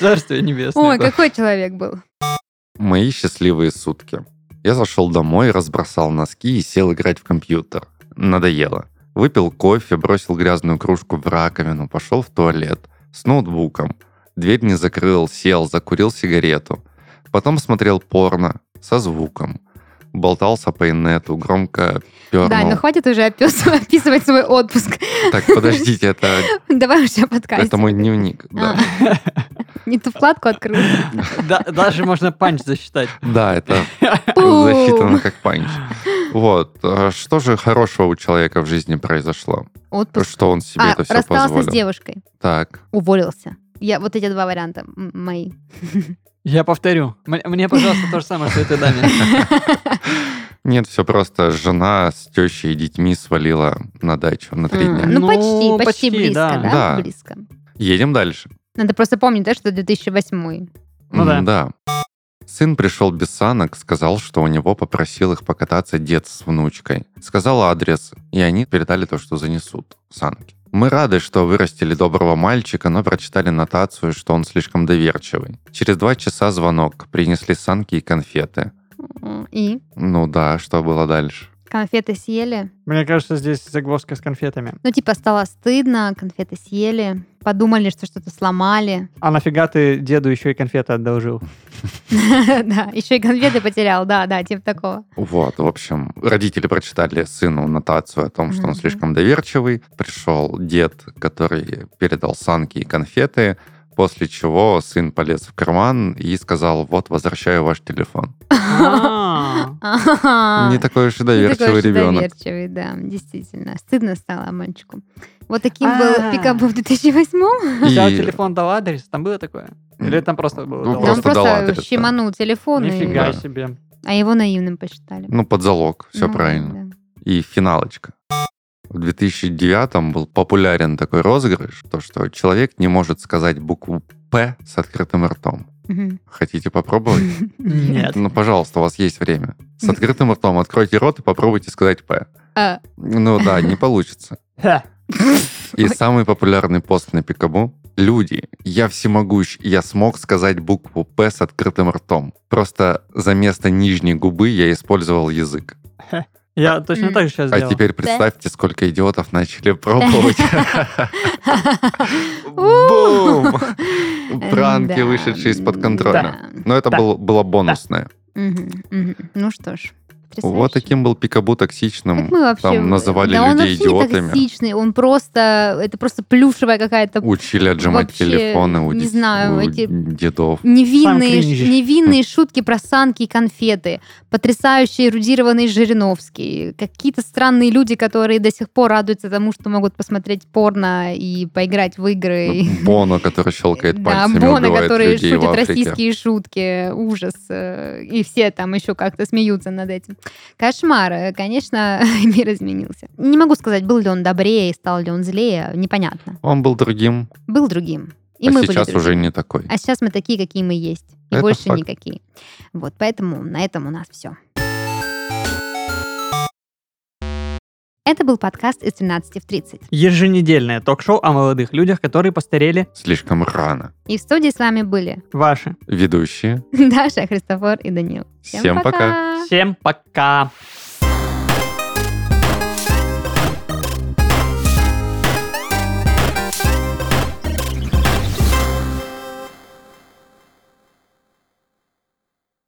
Царствие небесное. Ой, какой человек был. Мои счастливые сутки. Я зашел домой, разбросал носки и сел играть в компьютер. Надоело. Выпил кофе, бросил грязную кружку в раковину, пошел в туалет с ноутбуком. Дверь не закрыл, сел, закурил сигарету. Потом смотрел порно со звуком. Болтался по инету, громко пернул. Да, ну хватит уже опис- *laughs* описывать свой отпуск. Так, подождите, это, *laughs* Давай уже подкаст. это мой дневник. Да. *laughs* Не ту вкладку открыл. Да, даже можно панч засчитать. да, это засчитано как панч. Вот. а Что же хорошего у человека в жизни произошло? Отпуск. Что он себе А, это все расстался с позволил? девушкой. Так. Уволился. Я, вот эти два варианта мои. Я повторю. Мне, пожалуйста, то же самое, что и ты, Даня. Нет, все просто жена с тещей и детьми свалила на дачу на три дня. Ну, Ну, почти, почти, близко, да. Близко. Едем дальше. Надо просто помнить, да, что 2008 Ну да. Да. Сын пришел без санок, сказал, что у него попросил их покататься дед с внучкой. Сказал адрес, и они передали то, что занесут санки. Мы рады, что вырастили доброго мальчика, но прочитали нотацию, что он слишком доверчивый. Через два часа звонок, принесли санки и конфеты. И Ну да, что было дальше? конфеты съели. Мне кажется, здесь загвоздка с конфетами. Ну, типа, стало стыдно, конфеты съели. Подумали, что что-то сломали. А нафига ты деду еще и конфеты одолжил? *laughs* Да, еще и конфеты потерял, да, да, типа такого. Вот, в общем, родители прочитали сыну нотацию о том, что он слишком доверчивый. Пришел дед, который передал санки и конфеты, после чего сын полез в карман и сказал, вот, возвращаю ваш телефон. А. Не такой уж и доверчивый ребенок. доверчивый, да, действительно. Стыдно стало мальчику. Вот таким А. был пикабу в 2008 Взял телефон, дал адрес, там было такое? Или там просто было? Ну, дал Он просто просто щеманул телефон, и- Нифига себе. а его наивным посчитали. Ну, под залог, все Ну, правильно. И финалочка. В 2009 был популярен такой розыгрыш, то, что человек не может сказать букву «П» с открытым ртом. Хотите попробовать? Нет. Ну, пожалуйста, у вас есть время. С открытым ртом откройте рот и попробуйте сказать «П». А, Ну да, не получится. *laughs* И самый популярный пост на Пикабу. Люди, я всемогущ, я смог сказать букву «П» с открытым ртом. Просто за место нижней губы я использовал язык. Я точно так же сейчас А сделал. теперь представьте, сколько идиотов начали пробовать. *laughs* Бум! Пранки, вышедшие из-под контроля. Но это было бонусное. Ну что ж, потрясающе. Вот таким был Пикабу токсичным. Как мы вообще... Там называли да он людей не идиотами. токсичный, он просто... Это просто плюшевая какая-то Учили отжимать Вообще, телефоны у, не знаю, у эти- дедов. Невинные, невинные шутки про санки и конфеты, потрясающий эрудированный Жириновский, какие-то странные люди, которые до сих пор радуются тому, что могут посмотреть порно и поиграть в игры. Боно, который щелкает Да, пальцами, Бона, убивает который шутит российские шутки, ужас. э, И все там еще как-то смеются над этим. Кошмар. Конечно, *laughs* мир изменился. Не могу сказать, был ли он добрее, стал ли он злее, непонятно. Он был другим, Был другим. И а мы были сейчас уже другими. не такой. А сейчас мы такие, какие мы есть. И Это больше факт. никакие. Вот, поэтому на этом у нас все. Это был подкаст из 13 в 30. Еженедельное ток-шоу о молодых людях, которые постарели. Слишком рано. И в студии с вами были Ваши. Ведущие. *laughs* Даша, Христофор и Данил. Всем пока. Всем пока.